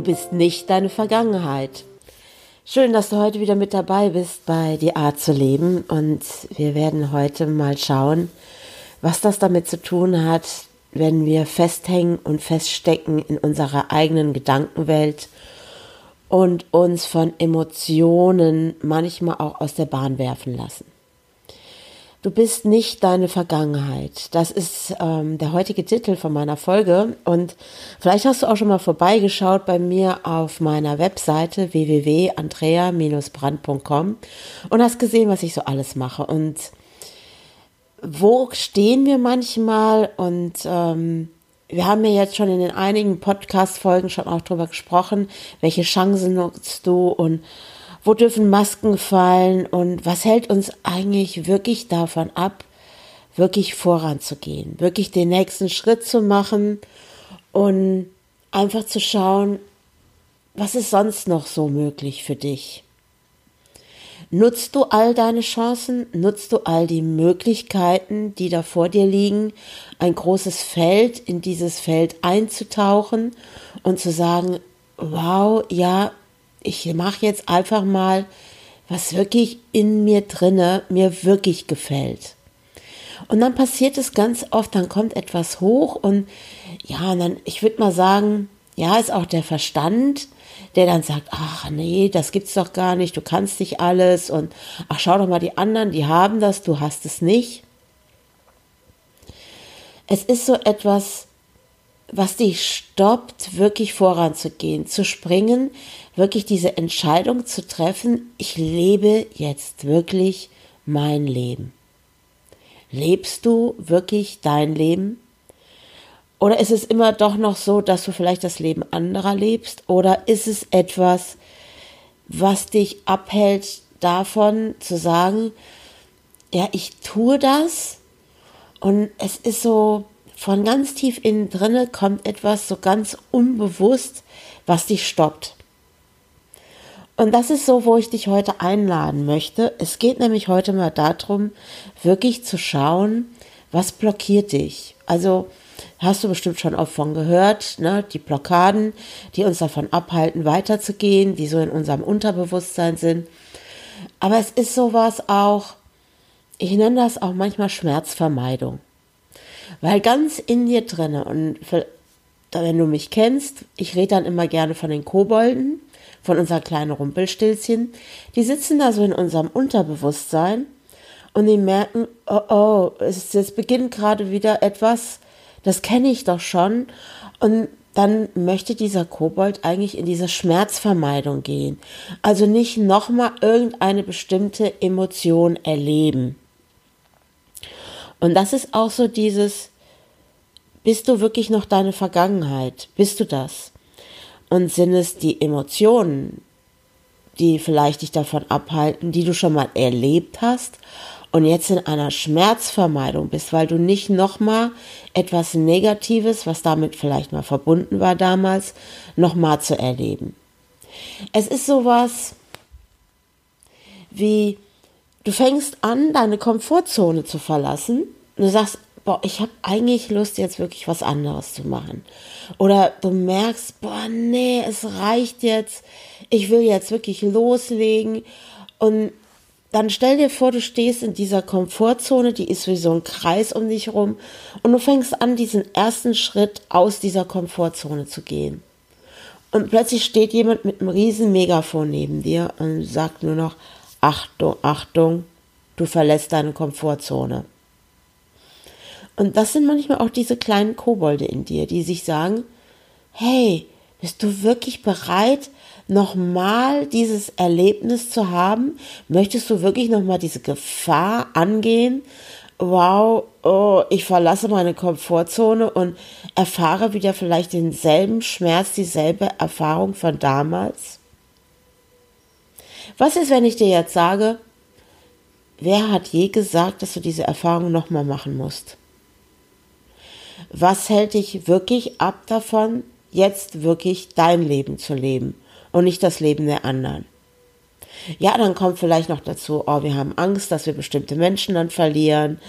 Du bist nicht deine Vergangenheit. Schön, dass du heute wieder mit dabei bist bei Die Art zu leben und wir werden heute mal schauen, was das damit zu tun hat, wenn wir festhängen und feststecken in unserer eigenen Gedankenwelt und uns von Emotionen manchmal auch aus der Bahn werfen lassen. Du bist nicht deine Vergangenheit. Das ist ähm, der heutige Titel von meiner Folge. Und vielleicht hast du auch schon mal vorbeigeschaut bei mir auf meiner Webseite www.andrea-brand.com und hast gesehen, was ich so alles mache. Und wo stehen wir manchmal? Und ähm, wir haben ja jetzt schon in den einigen Podcast-Folgen schon auch drüber gesprochen, welche Chancen nutzt du und wo dürfen Masken fallen und was hält uns eigentlich wirklich davon ab, wirklich voranzugehen, wirklich den nächsten Schritt zu machen und einfach zu schauen, was ist sonst noch so möglich für dich? Nutzt du all deine Chancen? Nutzt du all die Möglichkeiten, die da vor dir liegen? Ein großes Feld, in dieses Feld einzutauchen und zu sagen, wow, ja, ich mache jetzt einfach mal, was wirklich in mir drinne mir wirklich gefällt. Und dann passiert es ganz oft, dann kommt etwas hoch und ja, und dann, ich würde mal sagen, ja, ist auch der Verstand, der dann sagt, ach nee, das gibt's doch gar nicht, du kannst nicht alles und ach schau doch mal die anderen, die haben das, du hast es nicht. Es ist so etwas, was dich stoppt, wirklich voranzugehen, zu springen, wirklich diese Entscheidung zu treffen, ich lebe jetzt wirklich mein Leben. Lebst du wirklich dein Leben? Oder ist es immer doch noch so, dass du vielleicht das Leben anderer lebst? Oder ist es etwas, was dich abhält davon zu sagen, ja, ich tue das und es ist so, von ganz tief innen drinne kommt etwas so ganz unbewusst, was dich stoppt. Und das ist so, wo ich dich heute einladen möchte. Es geht nämlich heute mal darum, wirklich zu schauen, was blockiert dich. Also hast du bestimmt schon oft von gehört, ne? die Blockaden, die uns davon abhalten, weiterzugehen, die so in unserem Unterbewusstsein sind. Aber es ist sowas auch, ich nenne das auch manchmal Schmerzvermeidung. Weil ganz in dir drinne und für, wenn du mich kennst, ich rede dann immer gerne von den Kobolden, von unseren kleinen Rumpelstilzchen, die sitzen da so in unserem Unterbewusstsein und die merken, oh oh, es, es beginnt gerade wieder etwas, das kenne ich doch schon und dann möchte dieser Kobold eigentlich in diese Schmerzvermeidung gehen. Also nicht nochmal irgendeine bestimmte Emotion erleben. Und das ist auch so dieses, bist du wirklich noch deine Vergangenheit? Bist du das? Und sind es die Emotionen, die vielleicht dich davon abhalten, die du schon mal erlebt hast und jetzt in einer Schmerzvermeidung bist, weil du nicht nochmal etwas Negatives, was damit vielleicht mal verbunden war damals, nochmal zu erleben. Es ist sowas wie, du fängst an, deine Komfortzone zu verlassen. Und du sagst, boah, ich habe eigentlich Lust, jetzt wirklich was anderes zu machen. Oder du merkst, boah, nee, es reicht jetzt. Ich will jetzt wirklich loslegen. Und dann stell dir vor, du stehst in dieser Komfortzone, die ist wie so ein Kreis um dich rum. Und du fängst an, diesen ersten Schritt aus dieser Komfortzone zu gehen. Und plötzlich steht jemand mit einem riesen Megafon neben dir und sagt nur noch, Achtung, Achtung, du verlässt deine Komfortzone. Und das sind manchmal auch diese kleinen Kobolde in dir, die sich sagen, hey, bist du wirklich bereit, nochmal dieses Erlebnis zu haben? Möchtest du wirklich nochmal diese Gefahr angehen? Wow, oh, ich verlasse meine Komfortzone und erfahre wieder vielleicht denselben Schmerz, dieselbe Erfahrung von damals? Was ist, wenn ich dir jetzt sage, wer hat je gesagt, dass du diese Erfahrung nochmal machen musst? Was hält dich wirklich ab davon, jetzt wirklich dein Leben zu leben und nicht das Leben der anderen? Ja, dann kommt vielleicht noch dazu, oh, wir haben Angst, dass wir bestimmte Menschen dann verlieren.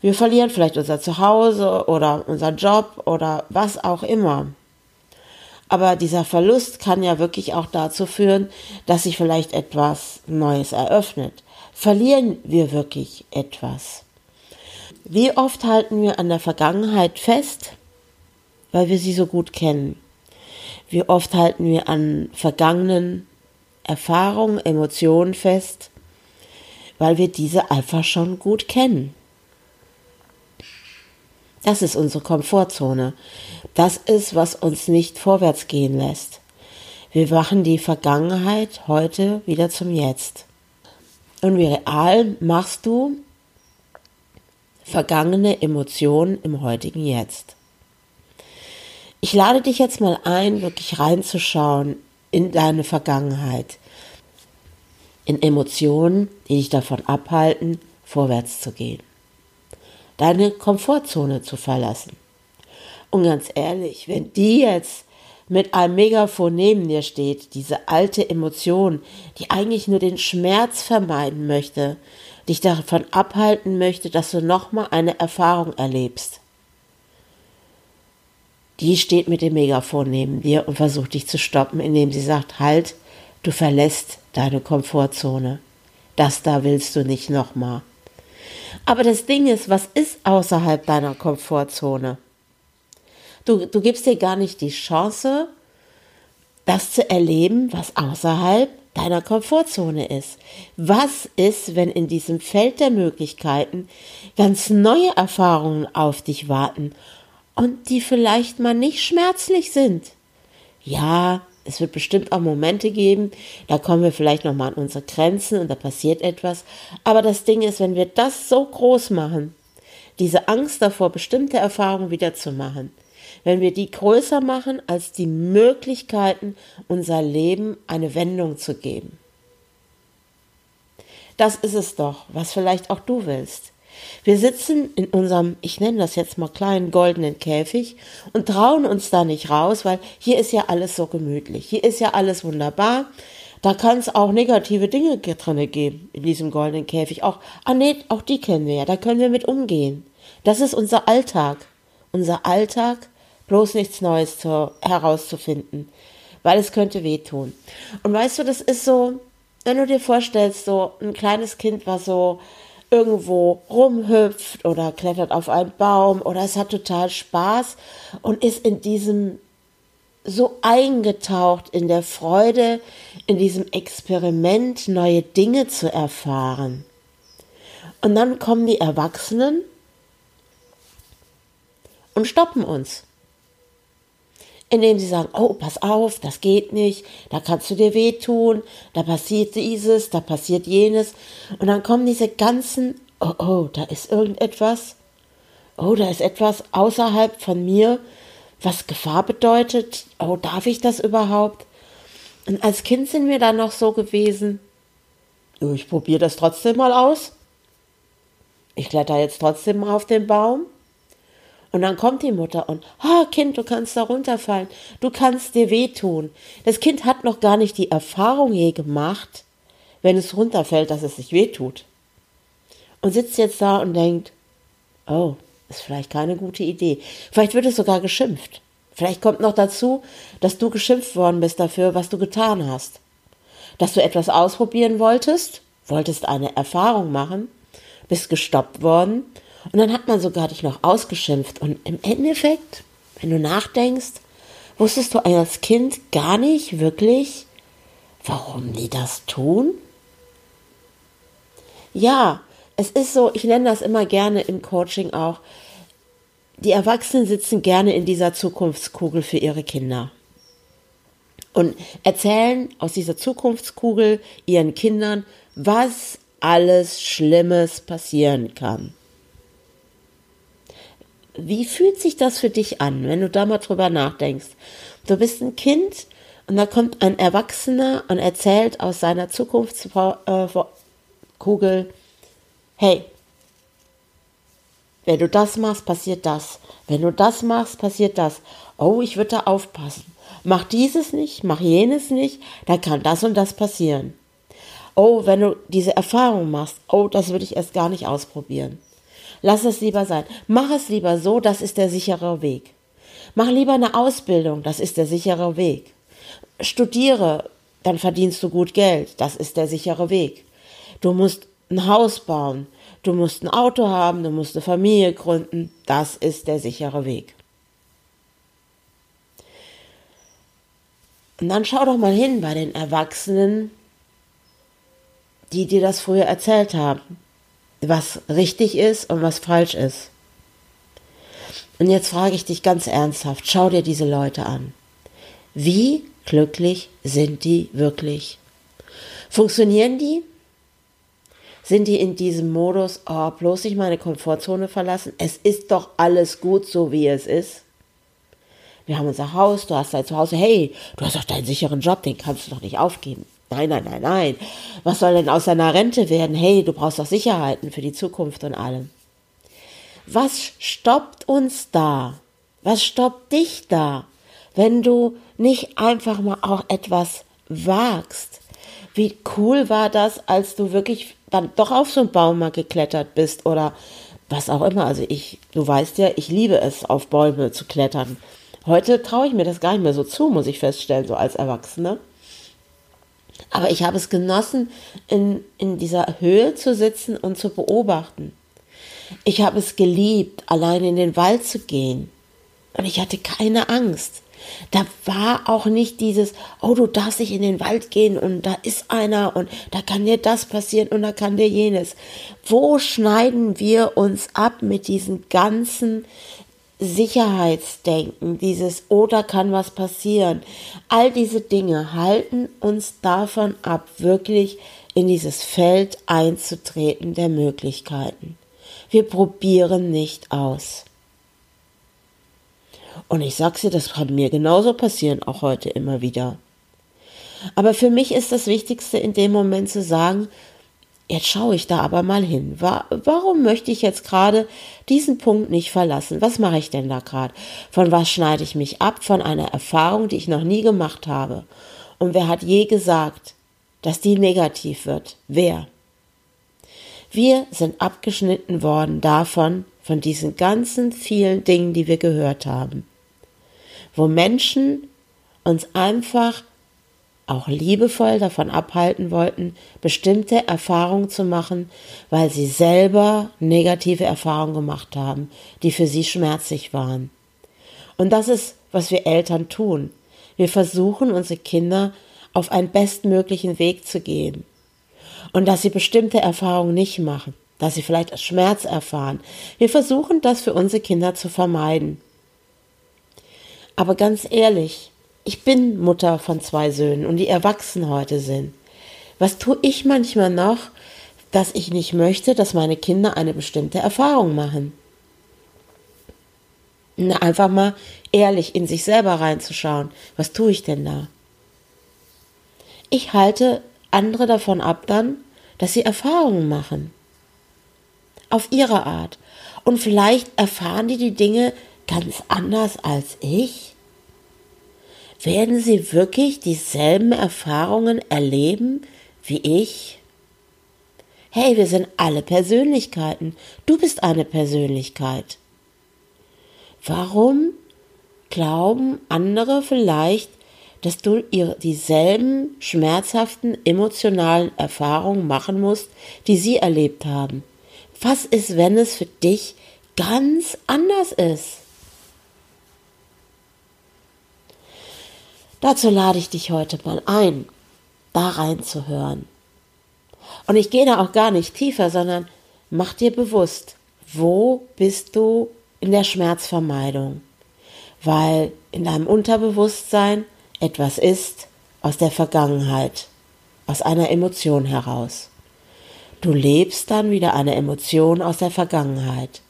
Wir verlieren vielleicht unser Zuhause oder unser Job oder was auch immer. Aber dieser Verlust kann ja wirklich auch dazu führen, dass sich vielleicht etwas Neues eröffnet. Verlieren wir wirklich etwas? Wie oft halten wir an der Vergangenheit fest, weil wir sie so gut kennen? Wie oft halten wir an vergangenen Erfahrungen, Emotionen fest, weil wir diese einfach schon gut kennen? Das ist unsere Komfortzone. Das ist, was uns nicht vorwärts gehen lässt. Wir machen die Vergangenheit heute wieder zum Jetzt. Und wie real machst du vergangene Emotionen im heutigen Jetzt. Ich lade dich jetzt mal ein, wirklich reinzuschauen in deine Vergangenheit, in Emotionen, die dich davon abhalten, vorwärts zu gehen, deine Komfortzone zu verlassen. Und ganz ehrlich, wenn die jetzt mit einem Megafon neben dir steht, diese alte Emotion, die eigentlich nur den Schmerz vermeiden möchte, dich davon abhalten möchte, dass du nochmal eine Erfahrung erlebst. Die steht mit dem Megafon neben dir und versucht dich zu stoppen, indem sie sagt, halt, du verlässt deine Komfortzone. Das da willst du nicht nochmal. Aber das Ding ist, was ist außerhalb deiner Komfortzone? Du, du gibst dir gar nicht die Chance, das zu erleben, was außerhalb deiner Komfortzone ist. Was ist, wenn in diesem Feld der Möglichkeiten ganz neue Erfahrungen auf dich warten und die vielleicht mal nicht schmerzlich sind? Ja, es wird bestimmt auch Momente geben, da kommen wir vielleicht noch mal an unsere Grenzen und da passiert etwas. Aber das Ding ist, wenn wir das so groß machen, diese Angst davor, bestimmte Erfahrungen wieder zu machen, wenn wir die größer machen als die Möglichkeiten, unser Leben eine Wendung zu geben. Das ist es doch, was vielleicht auch du willst. Wir sitzen in unserem, ich nenne das jetzt mal kleinen goldenen Käfig und trauen uns da nicht raus, weil hier ist ja alles so gemütlich. Hier ist ja alles wunderbar. Da kann es auch negative Dinge drinne geben in diesem goldenen Käfig. Auch, ah nee, auch die kennen wir ja. Da können wir mit umgehen. Das ist unser Alltag. Unser Alltag bloß nichts Neues zu, herauszufinden, weil es könnte wehtun. Und weißt du, das ist so, wenn du dir vorstellst, so ein kleines Kind, was so irgendwo rumhüpft oder klettert auf einen Baum oder es hat total Spaß und ist in diesem so eingetaucht in der Freude, in diesem Experiment neue Dinge zu erfahren. Und dann kommen die Erwachsenen und stoppen uns indem sie sagen, oh, pass auf, das geht nicht, da kannst du dir wehtun, da passiert dieses, da passiert jenes. Und dann kommen diese ganzen, oh, oh, da ist irgendetwas, oh, da ist etwas außerhalb von mir, was Gefahr bedeutet, oh, darf ich das überhaupt? Und als Kind sind wir dann noch so gewesen, ich probiere das trotzdem mal aus. Ich kletter jetzt trotzdem mal auf den Baum. Und dann kommt die Mutter und, oh, Kind, du kannst da runterfallen, du kannst dir wehtun. Das Kind hat noch gar nicht die Erfahrung je gemacht, wenn es runterfällt, dass es sich wehtut. Und sitzt jetzt da und denkt, oh, ist vielleicht keine gute Idee. Vielleicht wird es sogar geschimpft. Vielleicht kommt noch dazu, dass du geschimpft worden bist dafür, was du getan hast. Dass du etwas ausprobieren wolltest, wolltest eine Erfahrung machen, bist gestoppt worden und dann hat man sogar dich noch ausgeschimpft. Und im Endeffekt, wenn du nachdenkst, wusstest du als Kind gar nicht wirklich, warum die das tun? Ja, es ist so, ich nenne das immer gerne im Coaching auch, die Erwachsenen sitzen gerne in dieser Zukunftskugel für ihre Kinder und erzählen aus dieser Zukunftskugel ihren Kindern, was alles Schlimmes passieren kann. Wie fühlt sich das für dich an, wenn du da mal drüber nachdenkst? Du bist ein Kind Und da kommt ein Erwachsener und erzählt aus seiner Zukunftskugel, hey, wenn du das machst, passiert das. Wenn du das machst, passiert das. Oh, ich würde da aufpassen. Mach dieses nicht, mach jenes nicht, dann kann das und das passieren. Oh, wenn du diese Erfahrung machst, oh, das würde ich erst gar nicht ausprobieren. Lass es lieber sein. Mach es lieber so, das ist der sichere Weg. Mach lieber eine Ausbildung, das ist der sichere Weg. Studiere, dann verdienst du gut Geld, das ist der sichere Weg. Du musst ein Haus bauen, du musst ein Auto haben, du musst eine Familie gründen, das ist der sichere Weg. Und dann schau doch mal hin bei den Erwachsenen, die dir das früher erzählt haben, was richtig ist und was falsch ist. Und jetzt frage ich dich ganz ernsthaft, schau dir diese Leute an. Wie glücklich sind die wirklich? Funktionieren die? Sind die in diesem Modus, oh, bloß nicht meine Komfortzone verlassen? Es ist doch alles gut, so wie es ist. Wir haben unser Haus, du hast dein Zuhause, hey, du hast doch deinen sicheren Job, den kannst du doch nicht aufgeben. Nein, nein, nein, nein. Was soll denn aus deiner Rente werden? Hey, du brauchst doch Sicherheiten für die Zukunft und allem. Was stoppt uns da? Was stoppt dich da, wenn du nicht einfach mal auch etwas wagst? Wie cool war das, als du wirklich dann doch auf so einen Baum mal geklettert bist oder was auch immer. Also ich, du weißt ja, ich liebe es, auf Bäume zu klettern. Heute traue ich mir das gar nicht mehr so zu, muss ich feststellen, so als Erwachsene. Aber ich habe es genossen, in, in dieser Höhe zu sitzen und zu beobachten. Ich habe es geliebt, allein in den Wald zu gehen. Und ich hatte keine Angst. Da war auch nicht dieses, oh, du darfst nicht in den Wald gehen und da ist einer und da kann dir das passieren und da kann dir jenes. Wo schneiden wir uns ab mit diesen ganzen Sicherheitsdenken, dieses oder kann was passieren. All diese Dinge halten uns davon ab, wirklich in dieses Feld einzutreten der Möglichkeiten. Wir probieren nicht aus. Und ich sag's dir, das kann mir genauso passieren, auch heute immer wieder. Aber für mich ist das Wichtigste in dem Moment zu sagen, Jetzt schaue ich da aber mal hin. Warum möchte ich jetzt gerade diesen Punkt nicht verlassen? Was mache ich denn da gerade? Von was schneide ich mich ab? Von einer Erfahrung, die ich noch nie gemacht habe. Und wer hat je gesagt, dass die negativ wird? Wer? Wir sind abgeschnitten worden davon, von diesen ganzen vielen Dingen, die wir gehört haben. Wo Menschen uns einfach auch liebevoll davon abhalten wollten, bestimmte Erfahrungen zu machen, weil sie selber negative Erfahrungen gemacht haben, die für sie schmerzlich waren. Und das ist, was wir Eltern tun. Wir versuchen, unsere Kinder auf einen bestmöglichen Weg zu gehen. Und dass sie bestimmte Erfahrungen nicht machen, dass sie vielleicht Schmerz erfahren. Wir versuchen, das für unsere Kinder zu vermeiden. Aber ganz ehrlich, ich bin Mutter von zwei Söhnen und die erwachsen heute sind. Was tue ich manchmal noch, dass ich nicht möchte, dass meine Kinder eine bestimmte Erfahrung machen? Einfach mal ehrlich in sich selber reinzuschauen. Was tue ich denn da? Ich halte andere davon ab dann, dass sie Erfahrungen machen. Auf ihre Art. Und vielleicht erfahren die die Dinge ganz anders als ich werden sie wirklich dieselben Erfahrungen erleben wie ich? Hey, wir sind alle Persönlichkeiten. Du bist eine Persönlichkeit. Warum glauben andere vielleicht, dass du dieselben schmerzhaften emotionalen Erfahrungen machen musst, die sie erlebt haben? Was ist, wenn es für dich ganz anders ist? Dazu lade ich dich heute mal ein, da reinzuhören. Und ich gehe da auch gar nicht tiefer, sondern mach dir bewusst, wo bist du in der Schmerzvermeidung? Weil in deinem Unterbewusstsein etwas ist aus der Vergangenheit, aus einer Emotion heraus. Du lebst dann wieder eine Emotion aus der Vergangenheit.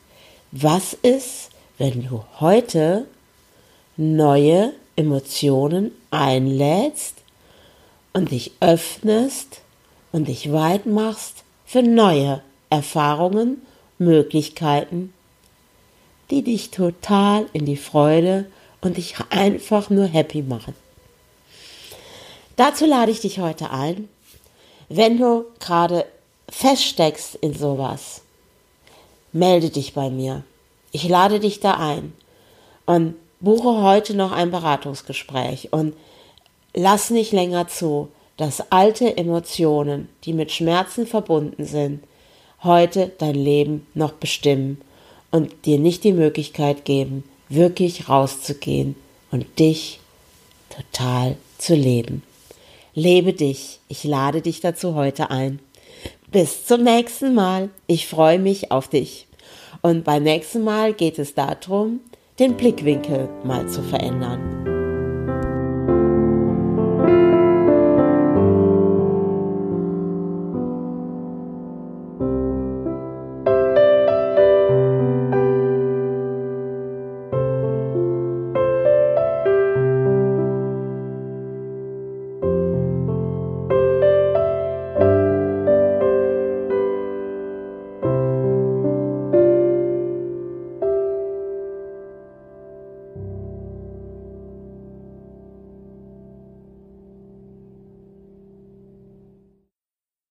Was ist, wenn du heute neue Emotionen einlädst und dich öffnest und dich weit machst für neue Erfahrungen, Möglichkeiten, die dich total in die Freude und dich einfach nur happy machen. Dazu lade ich dich heute ein, wenn du gerade feststeckst in sowas, melde dich bei mir. Ich lade dich da ein und buche heute noch ein Beratungsgespräch und lass nicht länger zu, dass alte Emotionen, die mit Schmerzen verbunden sind, heute dein Leben noch bestimmen und dir nicht die Möglichkeit geben, wirklich rauszugehen und dich total zu leben. Lebe dich. Ich lade dich dazu heute ein. Bis zum nächsten Mal. Ich freue mich auf dich. Und beim nächsten Mal geht es darum, den Blickwinkel mal zu verändern.